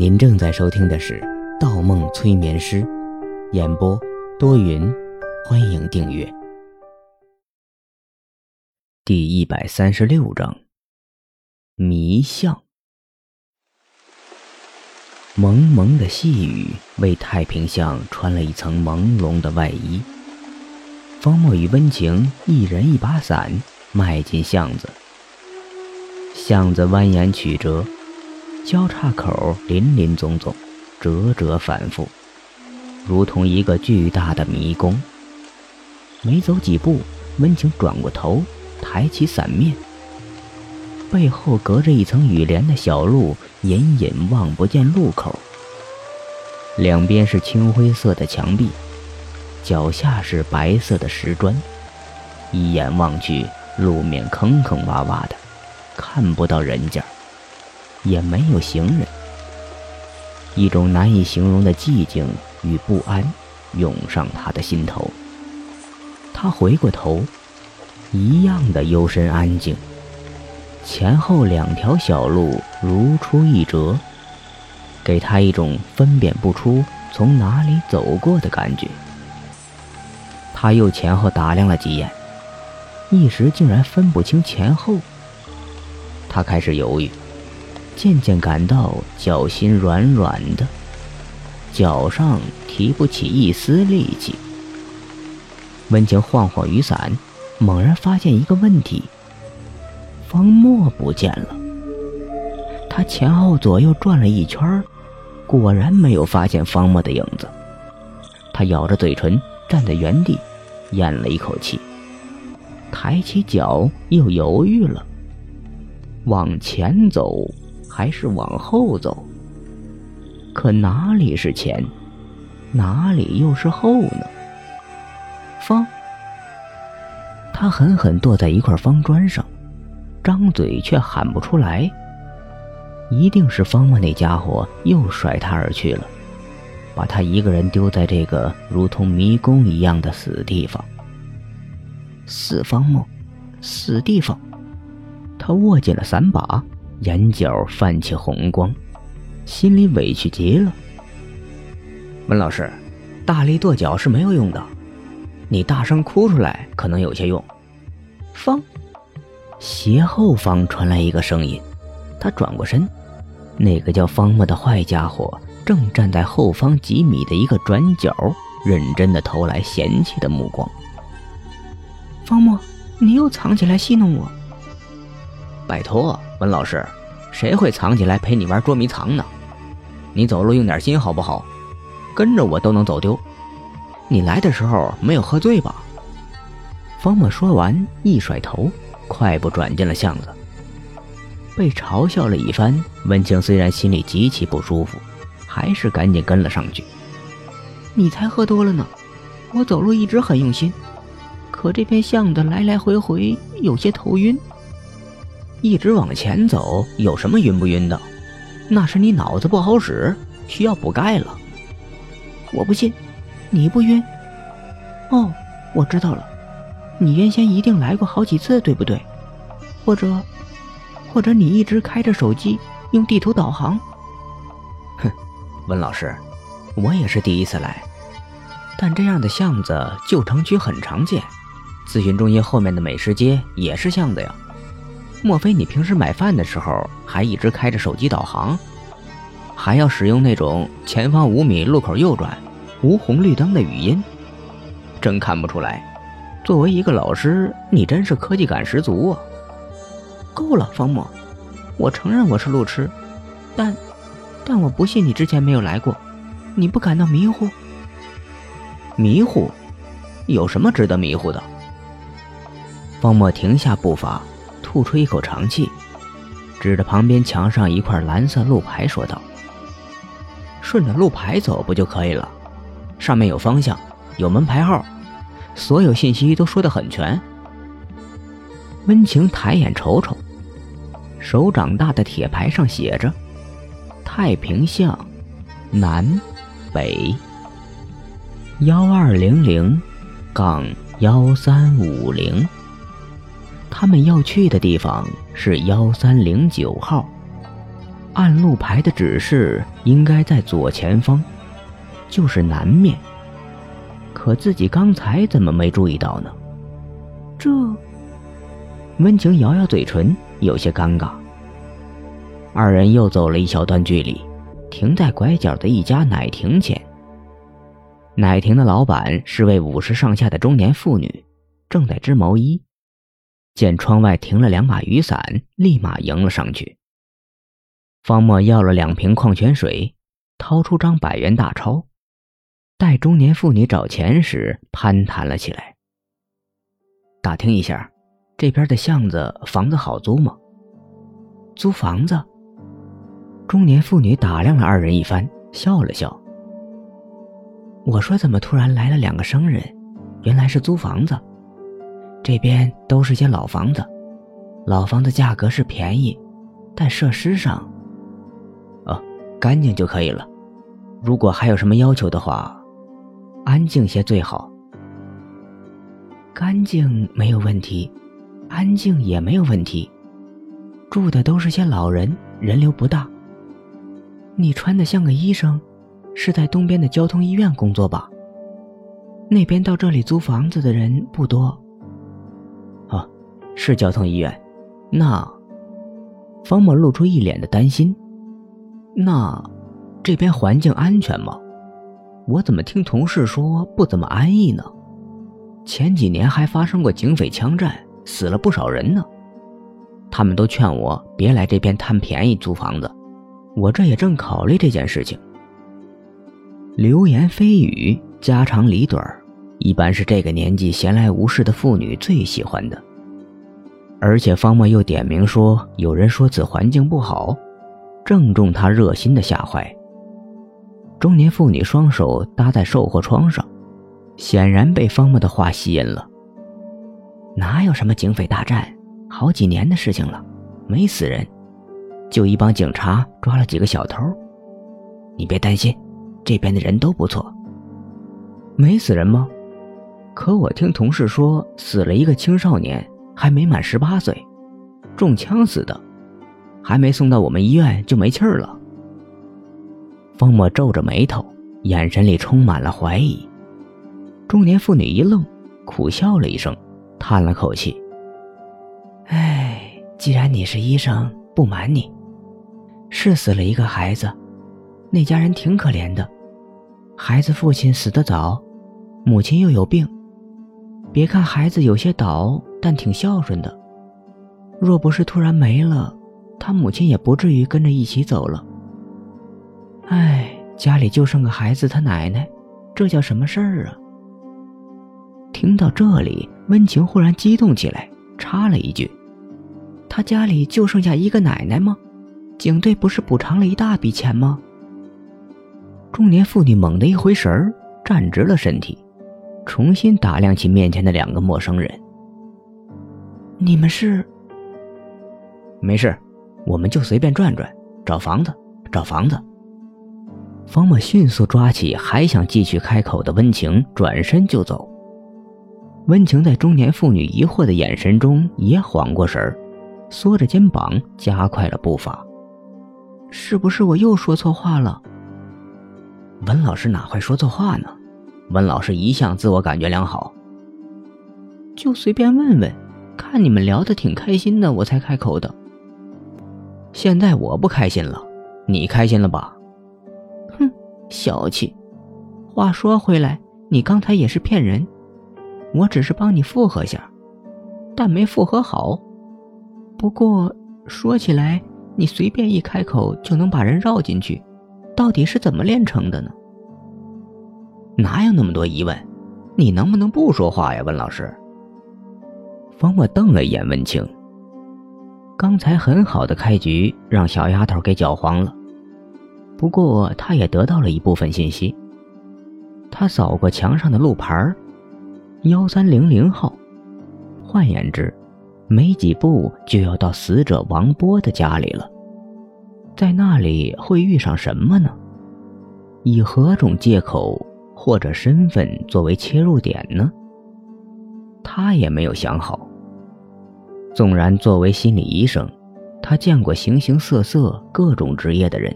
您正在收听的是《盗梦催眠师》，演播多云，欢迎订阅。第一百三十六章，迷像。蒙蒙的细雨为太平巷穿了一层朦胧的外衣。方墨与温情一人一把伞，迈进巷子。巷子蜿蜒曲折。交叉口林林总总，折折反复，如同一个巨大的迷宫。没走几步，温情转过头，抬起伞面。背后隔着一层雨帘的小路，隐隐望不见路口。两边是青灰色的墙壁，脚下是白色的石砖。一眼望去，路面坑坑洼洼的，看不到人家。也没有行人，一种难以形容的寂静与不安涌上他的心头。他回过头，一样的幽深安静。前后两条小路如出一辙，给他一种分辨不出从哪里走过的感觉。他又前后打量了几眼，一时竟然分不清前后。他开始犹豫。渐渐感到脚心软软的，脚上提不起一丝力气。温情晃晃雨伞，猛然发现一个问题：方墨不见了。他前后左右转了一圈，果然没有发现方墨的影子。他咬着嘴唇，站在原地，咽了一口气，抬起脚又犹豫了，往前走。还是往后走，可哪里是前，哪里又是后呢？方，他狠狠跺在一块方砖上，张嘴却喊不出来。一定是方木那家伙又甩他而去了，把他一个人丢在这个如同迷宫一样的死地方。死方木，死地方。他握紧了伞把。眼角泛起红光，心里委屈极了。温老师，大力跺脚是没有用的，你大声哭出来可能有些用。方，斜后方传来一个声音，他转过身，那个叫方墨的坏家伙正站在后方几米的一个转角，认真的投来嫌弃的目光。方墨，你又藏起来戏弄我？拜托，温老师，谁会藏起来陪你玩捉迷藏呢？你走路用点心好不好？跟着我都能走丢。你来的时候没有喝醉吧？方墨说完，一甩头，快步转进了巷子。被嘲笑了一番，温情虽然心里极其不舒服，还是赶紧跟了上去。你才喝多了呢，我走路一直很用心，可这片巷子来来回回有些头晕。一直往前走，有什么晕不晕的？那是你脑子不好使，需要补钙了。我不信，你不晕？哦，我知道了，你原先一定来过好几次，对不对？或者，或者你一直开着手机用地图导航？哼，温老师，我也是第一次来，但这样的巷子旧城区很常见，咨询中心后面的美食街也是巷子呀。莫非你平时买饭的时候还一直开着手机导航，还要使用那种前方五米路口右转，无红绿灯的语音？真看不出来。作为一个老师，你真是科技感十足啊！够了，方墨，我承认我是路痴，但，但我不信你之前没有来过。你不感到迷糊？迷糊？有什么值得迷糊的？方墨停下步伐。吐出一口长气，指着旁边墙上一块蓝色路牌说道：“顺着路牌走不就可以了？上面有方向，有门牌号，所有信息都说得很全。”温情抬眼瞅瞅，手掌大的铁牌上写着：“太平巷，南，北，幺二零零，杠幺三五零。”他们要去的地方是幺三零九号，按路牌的指示，应该在左前方，就是南面。可自己刚才怎么没注意到呢？这……温情咬咬嘴唇，有些尴尬。二人又走了一小段距离，停在拐角的一家奶亭前。奶亭的老板是位五十上下的中年妇女，正在织毛衣。见窗外停了两把雨伞，立马迎了上去。方墨要了两瓶矿泉水，掏出张百元大钞。待中年妇女找钱时，攀谈了起来。打听一下，这边的巷子房子好租吗？租房子？中年妇女打量了二人一番，笑了笑。我说：“怎么突然来了两个生人？原来是租房子。这边都是些老房子，老房子价格是便宜，但设施上……哦，干净就可以了。如果还有什么要求的话……”安静些最好。干净没有问题，安静也没有问题。住的都是些老人，人流不大。你穿的像个医生，是在东边的交通医院工作吧？那边到这里租房子的人不多。哦，是交通医院。那，方墨露出一脸的担心。那，这边环境安全吗？我怎么听同事说不怎么安逸呢？前几年还发生过警匪枪战，死了不少人呢。他们都劝我别来这边贪便宜租房子，我这也正考虑这件事情。流言蜚语、家长里短一般是这个年纪闲来无事的妇女最喜欢的。而且方墨又点名说有人说此环境不好，正中他热心的下怀。中年妇女双手搭在售货窗上，显然被方墨的话吸引了。哪有什么警匪大战？好几年的事情了，没死人，就一帮警察抓了几个小偷。你别担心，这边的人都不错。没死人吗？可我听同事说，死了一个青少年，还没满十八岁，中枪死的，还没送到我们医院就没气儿了。方墨皱着眉头，眼神里充满了怀疑。中年妇女一愣，苦笑了一声，叹了口气：“哎，既然你是医生，不瞒你，是死了一个孩子。那家人挺可怜的，孩子父亲死得早，母亲又有病。别看孩子有些倒，但挺孝顺的。若不是突然没了，他母亲也不至于跟着一起走了。”哎，家里就剩个孩子，他奶奶，这叫什么事儿啊？听到这里，温情忽然激动起来，插了一句：“他家里就剩下一个奶奶吗？警队不是补偿了一大笔钱吗？”中年妇女猛地一回神儿，站直了身体，重新打量起面前的两个陌生人：“你们是？没事，我们就随便转转，找房子，找房子。”方墨迅速抓起还想继续开口的温情，转身就走。温情在中年妇女疑惑的眼神中也缓过神儿，缩着肩膀加快了步伐。是不是我又说错话了？文老师哪会说错话呢？文老师一向自我感觉良好。就随便问问，看你们聊得挺开心的，我才开口的。现在我不开心了，你开心了吧？哼小气，话说回来，你刚才也是骗人，我只是帮你复合下，但没复合好。不过说起来，你随便一开口就能把人绕进去，到底是怎么练成的呢？哪有那么多疑问？你能不能不说话呀，温老师？方墨瞪了一眼文清，刚才很好的开局让小丫头给搅黄了。不过，他也得到了一部分信息。他扫过墙上的路牌幺三零零号。换言之，没几步就要到死者王波的家里了。在那里会遇上什么呢？以何种借口或者身份作为切入点呢？他也没有想好。纵然作为心理医生，他见过形形色色、各种职业的人，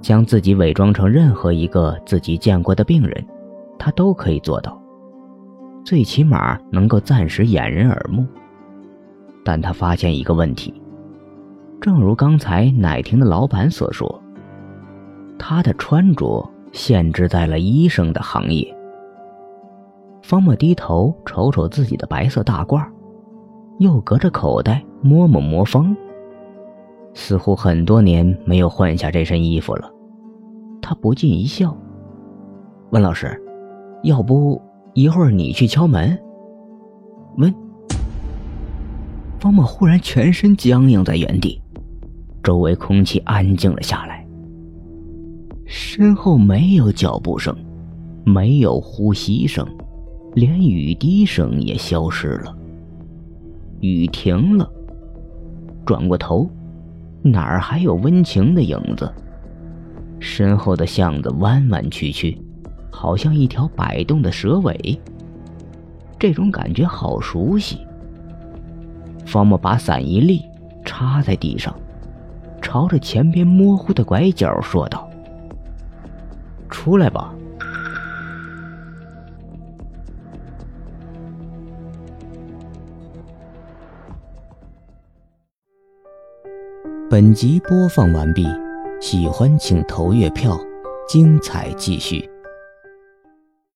将自己伪装成任何一个自己见过的病人，他都可以做到。最起码能够暂时掩人耳目。但他发现一个问题，正如刚才奶亭的老板所说，他的穿着限制在了医生的行业。方墨低头瞅瞅自己的白色大褂，又隔着口袋摸摸魔方。似乎很多年没有换下这身衣服了，他不禁一笑。温老师，要不一会儿你去敲门？温。方墨忽然全身僵硬在原地，周围空气安静了下来，身后没有脚步声，没有呼吸声，连雨滴声也消失了。雨停了，转过头。哪儿还有温情的影子？身后的巷子弯弯曲曲，好像一条摆动的蛇尾。这种感觉好熟悉。方木把伞一立，插在地上，朝着前边模糊的拐角说道：“出来吧。”本集播放完毕，喜欢请投月票，精彩继续。